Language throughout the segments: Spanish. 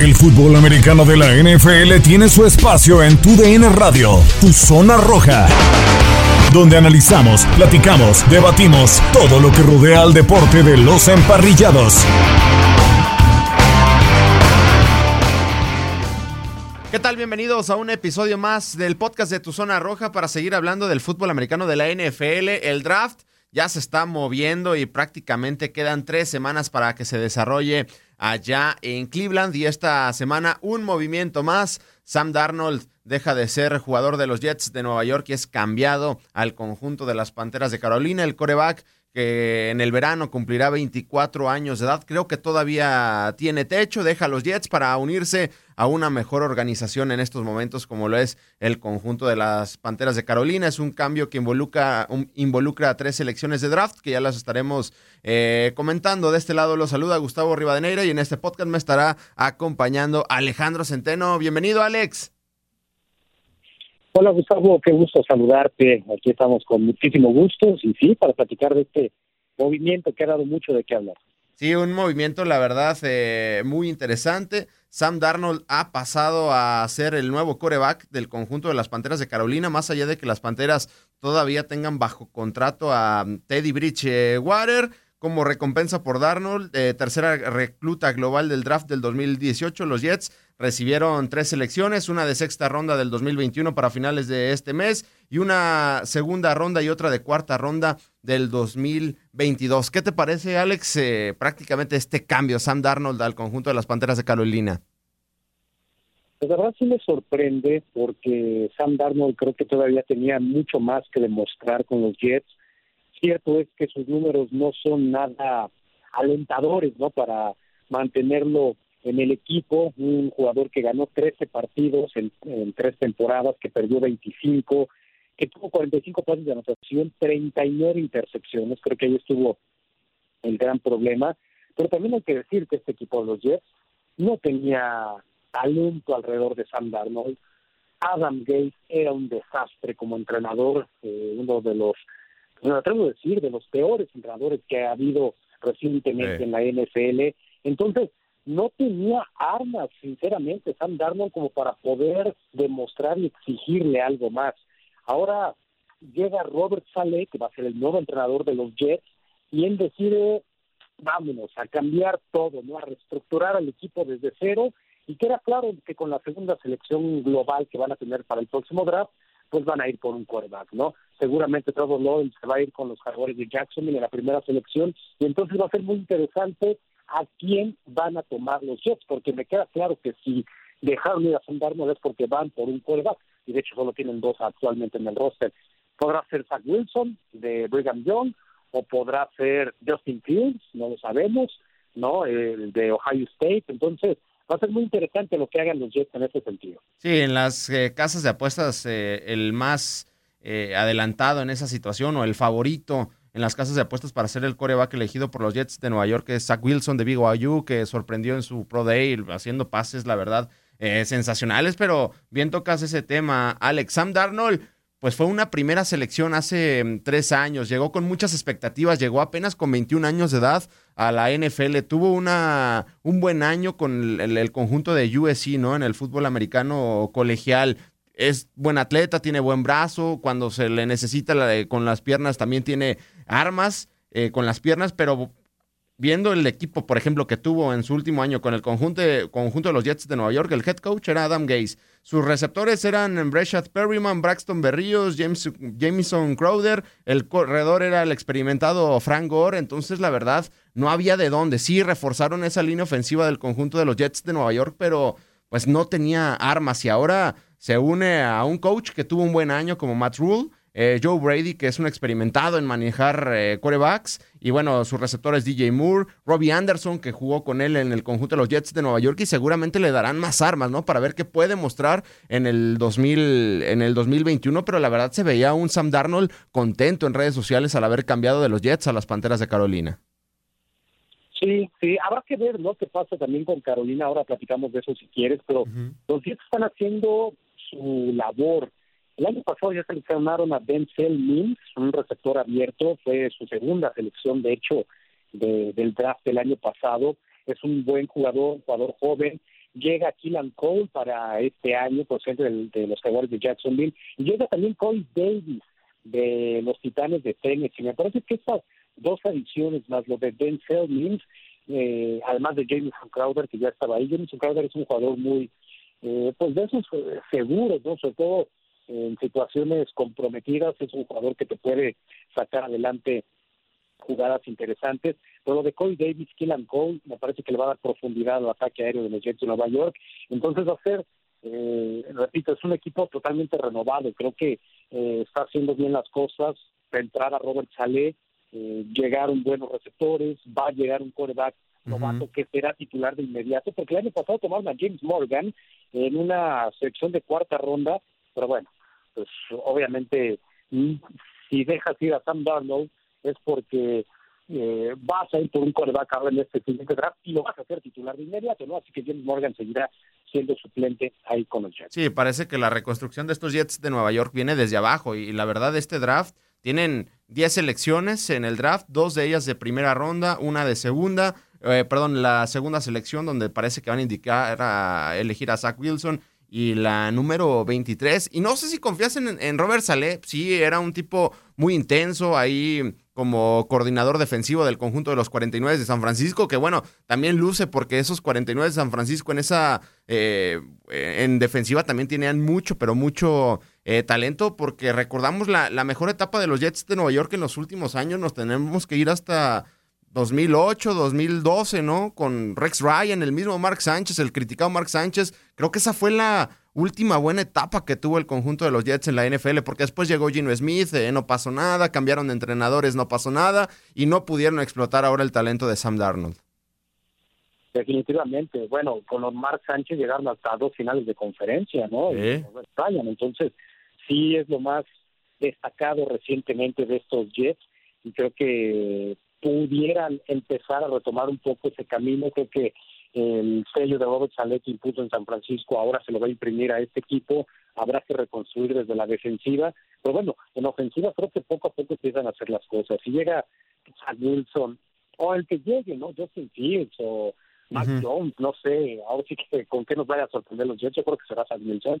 El fútbol americano de la NFL tiene su espacio en Tu DN Radio, Tu Zona Roja, donde analizamos, platicamos, debatimos todo lo que rodea al deporte de los emparrillados. ¿Qué tal? Bienvenidos a un episodio más del podcast de Tu Zona Roja para seguir hablando del fútbol americano de la NFL. El draft ya se está moviendo y prácticamente quedan tres semanas para que se desarrolle allá en Cleveland y esta semana un movimiento más. Sam Darnold deja de ser jugador de los Jets de Nueva York y es cambiado al conjunto de las Panteras de Carolina. El coreback que en el verano cumplirá 24 años de edad. Creo que todavía tiene techo, deja los Jets para unirse a una mejor organización en estos momentos como lo es el conjunto de las Panteras de Carolina. Es un cambio que involucra, involucra a tres selecciones de draft que ya las estaremos eh, comentando. De este lado los saluda Gustavo Rivadeneira y en este podcast me estará acompañando Alejandro Centeno. Bienvenido Alex. Hola Gustavo, qué gusto saludarte. Aquí estamos con muchísimo gusto y sí, para platicar de este movimiento que ha dado mucho de qué hablar. Sí, un movimiento, la verdad, eh, muy interesante. Sam Darnold ha pasado a ser el nuevo coreback del conjunto de las Panteras de Carolina, más allá de que las Panteras todavía tengan bajo contrato a Teddy Bridgewater como recompensa por Darnold, eh, tercera recluta global del draft del 2018. Los Jets recibieron tres selecciones, una de sexta ronda del 2021 para finales de este mes y una segunda ronda y otra de cuarta ronda del 2022. ¿Qué te parece, Alex, eh, prácticamente este cambio, Sam Darnold al conjunto de las Panteras de Carolina? Pues la verdad sí me sorprende porque Sam Darnold creo que todavía tenía mucho más que demostrar con los Jets. Cierto es que sus números no son nada alentadores, ¿no? Para mantenerlo en el equipo, un jugador que ganó 13 partidos en, tres temporadas, que perdió 25, que tuvo 45 pases de anotación, 39 intercepciones, creo que ahí estuvo el gran problema, pero también hay que decir que este equipo de los Jets no tenía talento alrededor de Sam Darnold, Adam Gates era un desastre como entrenador, eh, uno de los, me atrevo a decir, de los peores entrenadores que ha habido recientemente en la NFL. Entonces, no tenía armas, sinceramente, Sam Darnold, como para poder demostrar y exigirle algo más. Ahora llega Robert Saleh, que va a ser el nuevo entrenador de los Jets, y él decide, vámonos, a cambiar todo, ¿no? A reestructurar al equipo desde cero, y queda claro que con la segunda selección global que van a tener para el próximo draft, pues van a ir por un quarterback, ¿no? Seguramente Trevor Lawrence se va a ir con los jugadores de Jacksonville en la primera selección, y entonces va a ser muy interesante a quién van a tomar los Jets, porque me queda claro que si dejaron ir a Sam es porque van por un quarterback, y de hecho solo tienen dos actualmente en el roster. Podrá ser Zach Wilson de Brigham Young, o podrá ser Justin Fields, no lo sabemos, ¿no? El de Ohio State, entonces va a ser muy interesante lo que hagan los Jets en ese sentido. Sí, en las eh, casas de apuestas, eh, el más eh, adelantado en esa situación o el favorito en las casas de apuestas para ser el coreback elegido por los Jets de Nueva York, que es Zach Wilson de BYU, que sorprendió en su Pro Day haciendo pases, la verdad, eh, sensacionales, pero bien tocas ese tema. Alex Sam Darnold, pues fue una primera selección hace mm, tres años, llegó con muchas expectativas, llegó apenas con 21 años de edad a la NFL, tuvo una, un buen año con el, el conjunto de USC, ¿no? En el fútbol americano colegial, es buen atleta, tiene buen brazo, cuando se le necesita con las piernas también tiene armas eh, con las piernas, pero viendo el equipo, por ejemplo, que tuvo en su último año con el conjunto de, conjunto de los Jets de Nueva York, el head coach era Adam Gase. Sus receptores eran Breshad Perryman, Braxton Berríos, James, Jameson Crowder, el corredor era el experimentado Frank Gore, entonces la verdad no había de dónde. Sí, reforzaron esa línea ofensiva del conjunto de los Jets de Nueva York, pero pues no tenía armas y ahora se une a un coach que tuvo un buen año como Matt Rule eh, Joe Brady, que es un experimentado en manejar eh, quarterbacks, y bueno, sus receptores DJ Moore, Robbie Anderson, que jugó con él en el conjunto de los Jets de Nueva York, y seguramente le darán más armas, ¿no? Para ver qué puede mostrar en el, 2000, en el 2021, pero la verdad se veía un Sam Darnold contento en redes sociales al haber cambiado de los Jets a las Panteras de Carolina. Sí, sí, habrá que ver, ¿no? ¿Qué pasa también con Carolina? Ahora platicamos de eso si quieres, pero los Jets están haciendo su labor. El año pasado ya seleccionaron a Denzel Mims, un receptor abierto, fue su segunda selección, de hecho, del draft del año pasado. Es un buen jugador, jugador joven. Llega Killan Cole para este año, por ser de los Jaguars de Jacksonville. Y llega también Cole Davis de los Titanes de Tennessee. Me parece que estas dos adiciones más lo de Denzel Mims, eh, además de Jameson Crowder, que ya estaba ahí. Jameson Crowder es un jugador muy, eh, pues de esos eh, seguros, ¿no? Sobre todo en situaciones comprometidas, es un jugador que te puede sacar adelante jugadas interesantes. Pero lo de Cole Davis, Killan Cole, me parece que le va a dar profundidad al ataque aéreo de los Jets de Nueva York. Entonces va a ser, repito, es un equipo totalmente renovado. Creo que está haciendo bien las cosas. Entrar a Robert Saleh, eh, llegaron buenos receptores, va a llegar un quarterback novato que será titular de inmediato, porque el año pasado tomaron a James Morgan en una sección de cuarta ronda, pero bueno, pues obviamente mm, si dejas ir a Sam Darnold es porque eh, vas a ir por un ahora en este siguiente draft y lo vas a hacer titular de inmediato, ¿no? Así que James Morgan seguirá siendo suplente ahí con los Jets. Sí, parece que la reconstrucción de estos Jets de Nueva York viene desde abajo y la verdad este draft tienen 10 selecciones en el draft, dos de ellas de primera ronda, una de segunda, eh, perdón, la segunda selección donde parece que van a indicar a elegir a Zach Wilson y la número 23. Y no sé si confías en, Robert Saleh, sí, era un tipo muy intenso ahí como coordinador defensivo del conjunto de los 49 de San Francisco, que bueno, también luce porque esos 49 de San Francisco en esa, eh, en defensiva también tenían mucho, pero mucho eh, talento, porque recordamos la, la mejor etapa de los Jets de Nueva York en los últimos años, nos tenemos que ir hasta 2008, 2012, ¿no? Con Rex Ryan, el mismo Mark Sánchez, el criticado Mark Sánchez. Creo que esa fue la última buena etapa que tuvo el conjunto de los Jets en la NFL, porque después llegó Gino Smith, eh, no pasó nada, cambiaron de entrenadores, no pasó nada, y no pudieron explotar ahora el talento de Sam Darnold. Definitivamente, bueno, con los Mark Sánchez llegaron hasta dos finales de conferencia, ¿no? Entonces, sí es lo más destacado recientemente de estos Jets, y creo que pudieran empezar a retomar un poco ese camino. Creo que el sello de Robert Saleh que impuso en San Francisco ahora se lo va a imprimir a este equipo. Habrá que reconstruir desde la defensiva. Pero bueno, en ofensiva creo que poco a poco empiezan a hacer las cosas. Si llega a Wilson o el que llegue, ¿no? Justin Fields o Matt Jones, no sé, ahora sí que con qué nos vaya a sorprender los Jets, yo creo que será San Wilson,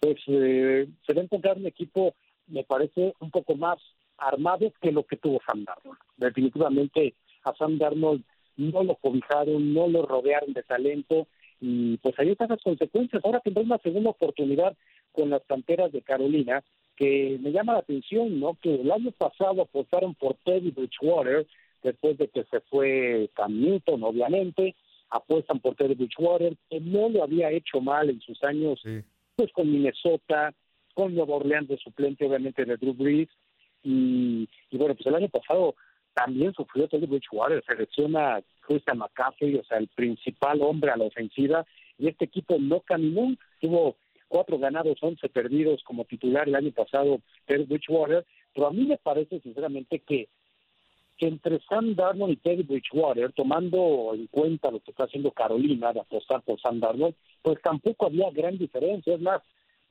pues eh, se va a encontrar un equipo, me parece, un poco más armado que lo que tuvo Sam Darnold. Definitivamente a Sam Darnold no lo cobijaron, no lo rodearon de talento y pues ahí están las consecuencias. Ahora tendrá una segunda oportunidad con las canteras de Carolina que me llama la atención, ¿no? Que el año pasado apostaron por Teddy Bridgewater después de que se fue Cam Newton, obviamente, apuestan por Teddy Bridgewater, que no lo había hecho mal en sus años, pues con Minnesota, con Nueva Orleans de suplente, obviamente, de Drew Brees, y, bueno, pues el año pasado también sufrió Teddy Bridgewater, selecciona Christian McCaffrey, o sea, el principal hombre a la ofensiva, y este equipo no caminó, tuvo cuatro ganados, once perdidos como titular el año pasado Teddy Bridgewater, pero a mí me parece sinceramente que, que entre Sam Darnold y Teddy Bridgewater, tomando en cuenta lo que está haciendo Carolina de apostar por Sam Darnold, pues tampoco había gran diferencia, es más,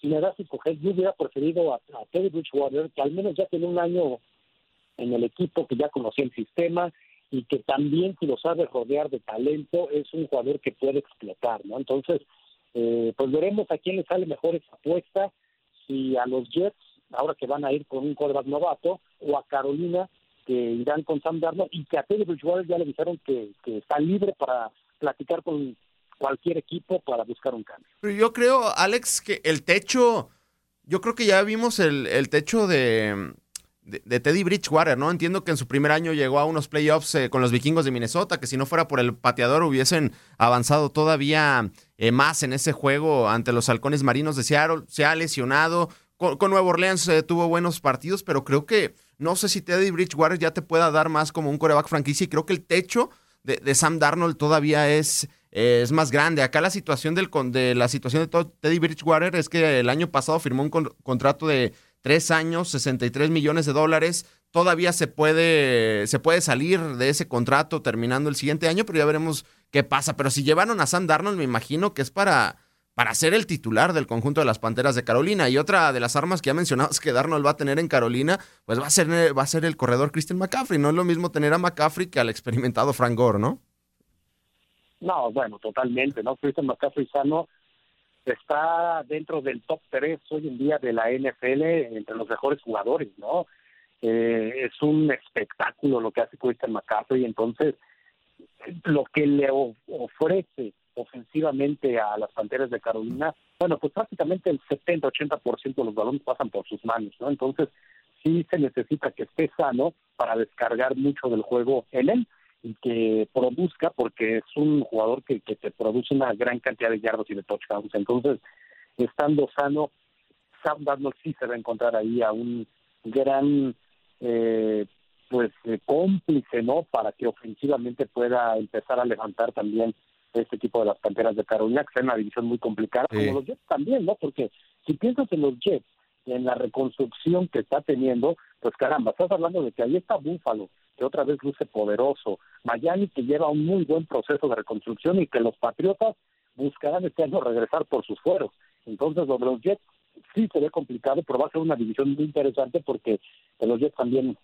si me das a escoger, yo hubiera preferido a, Teddy Bridgewater, que al menos ya tiene un año en el equipo, que ya conocía el sistema y que también, si lo sabe rodear de talento, es un jugador que puede explotar, ¿no? Entonces, eh, pues veremos a quién le sale mejor esa apuesta, si a los Jets, ahora que van a ir con un quarterback novato, o a Carolina, que irán con Sam Darnold, y que a Teddy Bridgewater ya le dijeron que, que está libre para platicar con cualquier equipo para buscar un cambio. Yo creo, Alex, que el techo, yo creo que ya vimos el, techo de, de, Teddy Bridgewater, ¿no? Entiendo que en su primer año llegó a unos playoffs eh, con los vikingos de Minnesota, que si no fuera por el pateador hubiesen avanzado todavía eh, más en ese juego ante los halcones marinos de Seattle. Se ha lesionado, con, Nuevo Orleans tuvo buenos partidos, pero creo que no sé si Teddy Bridgewater ya te pueda dar más como un coreback franquicia y creo que el techo de, Sam Darnold todavía es, es más grande. Acá la situación del, de la situación de Teddy Bridgewater es que el año pasado firmó un contrato de tres años, 63 millones de dólares. Todavía se puede, se puede salir de ese contrato terminando el siguiente año, pero ya veremos qué pasa. Pero si llevaron a Sam Darnold, me imagino que es para, para ser el titular del conjunto de las Panteras de Carolina. Y otra de las armas que ya mencionado que Darnold va a tener en Carolina, pues va a ser, va a ser el corredor Christian McCaffrey. No es lo mismo tener a McCaffrey que al experimentado Frank Gore, ¿no? No, bueno, totalmente, ¿no? Christian McCaffrey sano está dentro del top 3 hoy en día de la NFL entre los mejores jugadores, ¿no? Eh, es un espectáculo lo que hace Christian McCaffrey, entonces lo que le ofrece ofensivamente a las Panteras de Carolina, bueno, pues prácticamente el 70-80% de los balones pasan por sus manos, ¿no? Entonces sí se necesita que esté sano para descargar mucho del juego en él y que produzca, porque es un jugador que, que te produce una gran cantidad de yardos y de touchdowns. Entonces, estando sano, Sam Darnold sí se va a encontrar ahí a un gran eh, pues eh, cómplice, ¿no? Para que ofensivamente pueda empezar a levantar también este equipo de las Panteras de Carolina, que es una división muy complicada, como los Jets también, ¿no? Porque si piensas en los Jets, en la reconstrucción que está teniendo, pues caramba, estás hablando de que ahí está Búfalo, que otra vez luce poderoso, Miami que lleva un muy buen proceso de reconstrucción y que los Patriotas buscarán este año regresar por sus fueros. Entonces, lo de los Jets sí se ve complicado, pero va a ser una división muy interesante porque los Jets también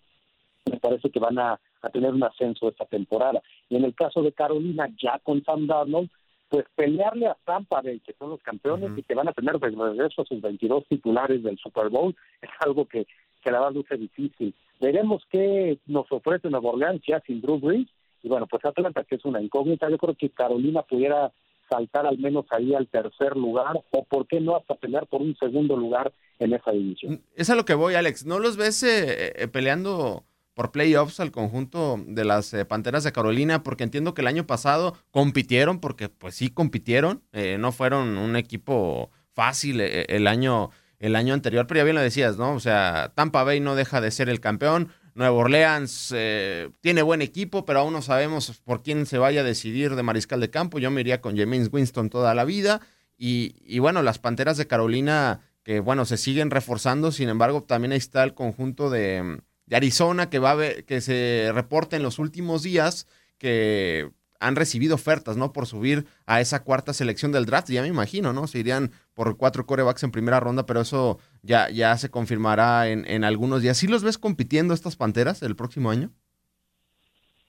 me parece que van a, tener un ascenso esta temporada. Y en el caso de Carolina, ya con Sam Darnold, pues pelearle a Tampa Bay, que son los campeones y que van a tener de regreso a sus 22 titulares del Super Bowl, es algo que, que la a luce difícil. Veremos qué nos ofrece Nueva Orleans ya sin Drew Brees. Y bueno, pues Atlanta, que es una incógnita, yo creo que Carolina pudiera saltar al menos ahí al tercer lugar o por qué no hasta pelear por un segundo lugar en esa división. Es a lo que voy, Alex. ¿No los ves eh, eh, peleando por playoffs al conjunto de las eh, Panteras de Carolina? Porque entiendo que el año pasado compitieron, porque pues sí compitieron, no fueron un equipo fácil el año el año anterior, pero ya bien lo decías, ¿no? O sea, Tampa Bay no deja de ser el campeón, Nueva Orleans eh, tiene buen equipo, pero aún no sabemos por quién se vaya a decidir de mariscal de campo. Yo me iría con James Winston toda la vida. Y, bueno, las Panteras de Carolina, que bueno, se siguen reforzando, sin embargo, también ahí está el conjunto de, Arizona que va a ver, que se reporta en los últimos días que han recibido ofertas, ¿no? Por subir a esa cuarta selección del draft, ya me imagino, ¿no? Se irían por cuatro corebacks en primera ronda, pero eso ya, ya se confirmará en, en algunos días. ¿Sí los ves compitiendo estas Panteras el próximo año?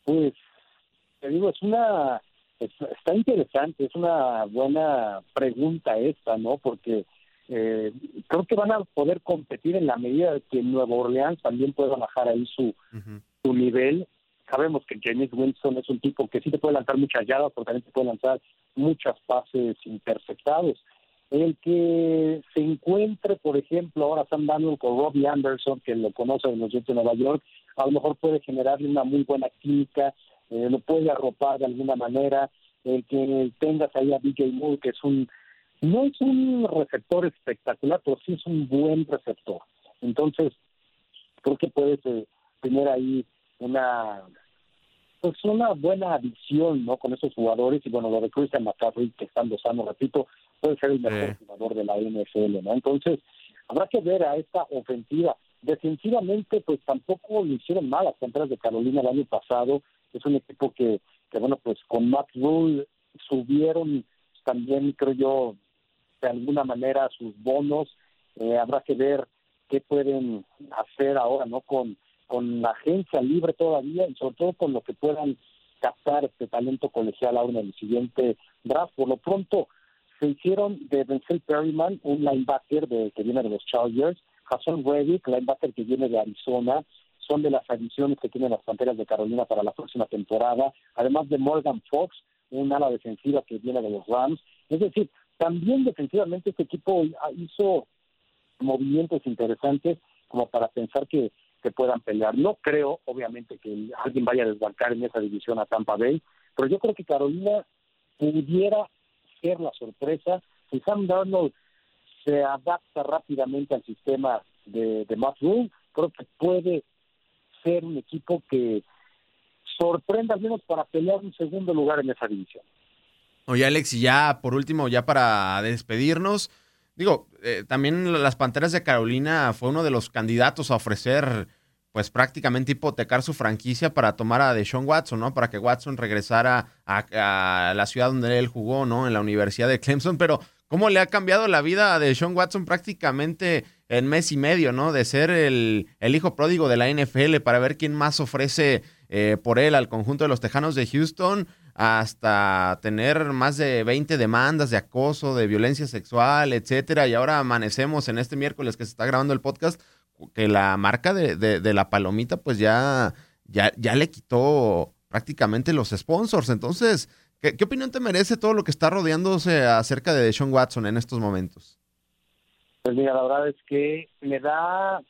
Pues, te digo, es una, está interesante, es una buena pregunta esta, ¿no? Porque eh, creo que van a poder competir en la medida de que Nueva Orleans también pueda bajar ahí su, su nivel sabemos que James Winston es un tipo que sí te puede lanzar muchas yardas, pero también te puede lanzar muchas pases interceptados. El que se encuentre, por ejemplo, ahora Sam Daniel con Robbie Anderson, que lo conoce en los Jets de Nueva York, a lo mejor puede generarle una muy buena química, eh, lo puede arropar de alguna manera. El que tengas ahí a DJ Moore, que es un, no es un receptor espectacular, pero sí es un buen receptor. Entonces, creo que puedes eh, tener ahí una pues una buena adición no con esos jugadores y bueno lo de Christian McCaffrey que estando sano repito puede ser el mejor jugador de la NFL no entonces habrá que ver a esta ofensiva. Defensivamente pues tampoco lo hicieron mal las Panteras de Carolina el año pasado. Es un equipo que que bueno pues con Matt Rule subieron también creo yo de alguna manera sus bonos. Eh, habrá que ver qué pueden hacer ahora no con con la agencia libre todavía y sobre todo con lo que puedan captar este talento colegial ahora en el siguiente draft. Por lo pronto, se hicieron de Denzel Perryman, un linebacker de, que viene de los Chargers, Hassan Reddick, linebacker que viene de Arizona, son de las adiciones que tienen las Panteras de Carolina para la próxima temporada, además de Morgan Fox, un ala defensiva que viene de los Rams. Es decir, también defensivamente este equipo hizo movimientos interesantes como para pensar que puedan pelear. No creo, obviamente, que alguien vaya a desbancar en esa división a Tampa Bay, pero yo creo que Carolina pudiera ser la sorpresa si Sam Darnold se adapta rápidamente al sistema de, de Matt creo que puede ser un equipo que sorprenda al menos para pelear un segundo lugar en esa división. Oye, Alex, y ya por último, ya para despedirnos, digo, eh, también las Panteras de Carolina fue uno de los candidatos a ofrecer, pues prácticamente hipotecar su franquicia para tomar a Deshaun Watson, ¿no? Para que Watson regresara a, la ciudad donde él jugó, ¿no? En la Universidad de Clemson, pero ¿cómo le ha cambiado la vida a Deshaun Watson prácticamente en mes y medio, ¿no? De ser el, el hijo pródigo de la NFL para ver quién más ofrece eh, por él al conjunto de los Tejanos de Houston hasta tener más de 20 demandas de acoso, de violencia sexual, etcétera. Y ahora amanecemos en este miércoles que se está grabando el podcast, que la marca de, de, la palomita, pues ya, ya, ya le quitó prácticamente los sponsors. Entonces, ¿qué, ¿qué, opinión te merece todo lo que está rodeándose acerca de Sean Watson en estos momentos? Pues mira, la verdad es que me da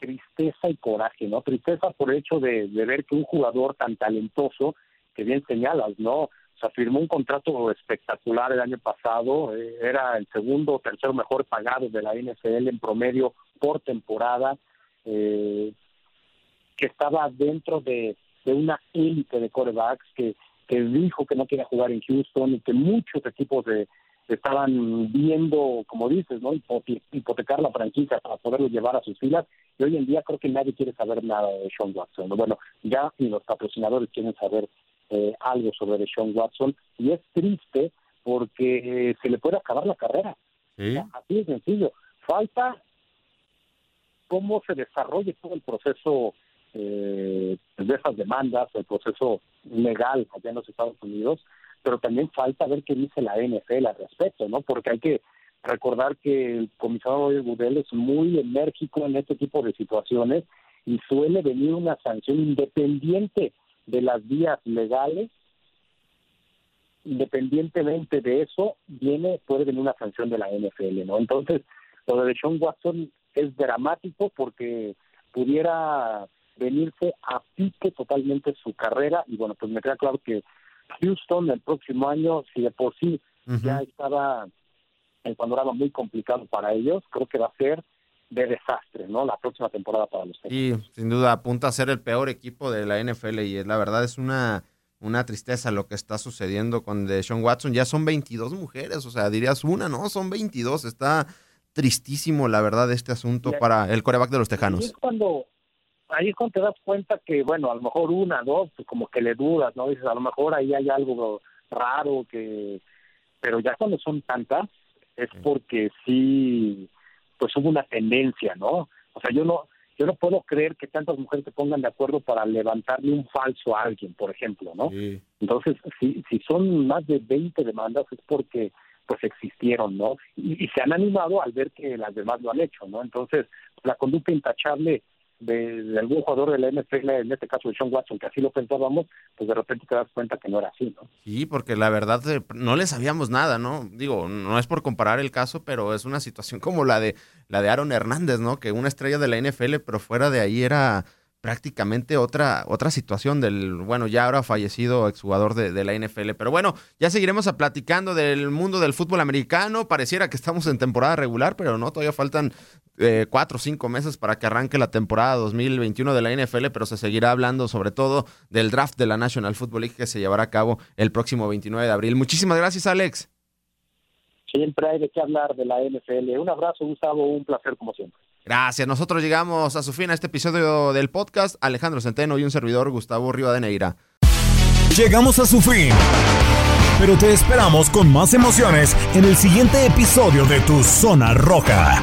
tristeza y coraje, ¿no? Tristeza por el hecho de, de ver que un jugador tan talentoso que bien señalas, ¿no? Firmó un contrato espectacular el año pasado, eh, era el segundo o tercero mejor pagado de la NFL en promedio por temporada, eh, que estaba dentro de, de una élite de corebacks, que, que dijo que no quería jugar en Houston y que muchos equipos de, estaban viendo, como dices, ¿no? hipotecar la franquicia para poderlo llevar a sus filas. Y hoy en día creo que nadie quiere saber nada de Sean Watson. Bueno, ya ni los patrocinadores quieren saber eh, algo sobre Sean Watson y es triste porque se le puede acabar la carrera. así de sencillo. Falta cómo se desarrolle todo el proceso eh, de esas demandas, el proceso legal allá en los Estados Unidos, pero también falta ver qué dice la NFL al respecto, ¿no? Porque hay que recordar que el comisario Goodell es muy enérgico en este tipo de situaciones y suele venir una sanción independiente de las vías legales, independientemente de eso, viene, puede venir una sanción de la NFL, ¿no? Entonces, lo de Sean Watson es dramático porque pudiera venirse a pique totalmente su carrera y bueno, pues me queda claro que Houston el próximo año, si de por sí ya estaba en panorama muy complicado para ellos, creo que va a ser de desastre, ¿no? La próxima temporada para los Sí, sin duda apunta a ser el peor equipo de la NFL y la verdad es una, una tristeza lo que está sucediendo con Deshaun Watson. Ya son 22 mujeres, o sea, dirías una, no, son 22. Está tristísimo, la verdad, este asunto para el coreback de los Tejanos. Ahí es cuando, ahí es cuando te das cuenta que, bueno, a lo mejor una, dos, pues como que le dudas, ¿no? Dices, a lo mejor ahí hay algo raro que... Pero ya cuando son tantas, es porque sí pues hubo una tendencia, ¿no? O sea, yo no yo no puedo creer que tantas mujeres se pongan de acuerdo para levantarle un falso a alguien, por ejemplo, ¿no? Entonces, si, si son más de 20 demandas es porque pues existieron, ¿no? Y, y, se han animado al ver que las demás lo han hecho, ¿no? Entonces, la conducta intachable de, algún jugador de la NFL, en este caso de Sean Watson, que así lo pensábamos, pues de repente te das cuenta que no era así, ¿no? Sí, porque la verdad eh, no le sabíamos nada, ¿no? Digo, no es por comparar el caso, pero es una situación como la de la de Aaron Hernández, ¿no? Que una estrella de la NFL, pero fuera de ahí era prácticamente otra, otra situación del, bueno, ya ahora fallecido exjugador de, de la NFL. Pero bueno, ya seguiremos a platicando del mundo del fútbol americano. Pareciera que estamos en temporada regular, pero no, todavía faltan eh, cuatro o cinco meses para que arranque la temporada 2021 de la NFL, pero se seguirá hablando sobre todo del draft de la National Football League que se llevará a cabo el próximo 29 de abril. Muchísimas gracias, Alex. Siempre hay de qué hablar de la NFL. Un abrazo, Gustavo, un placer como siempre. Gracias. Nosotros llegamos a su fin a este episodio del podcast. Alejandro Centeno y un servidor, Gustavo Rivadeneira. Llegamos a su fin. Pero te esperamos con más emociones en el siguiente episodio de Tu Zona Roja.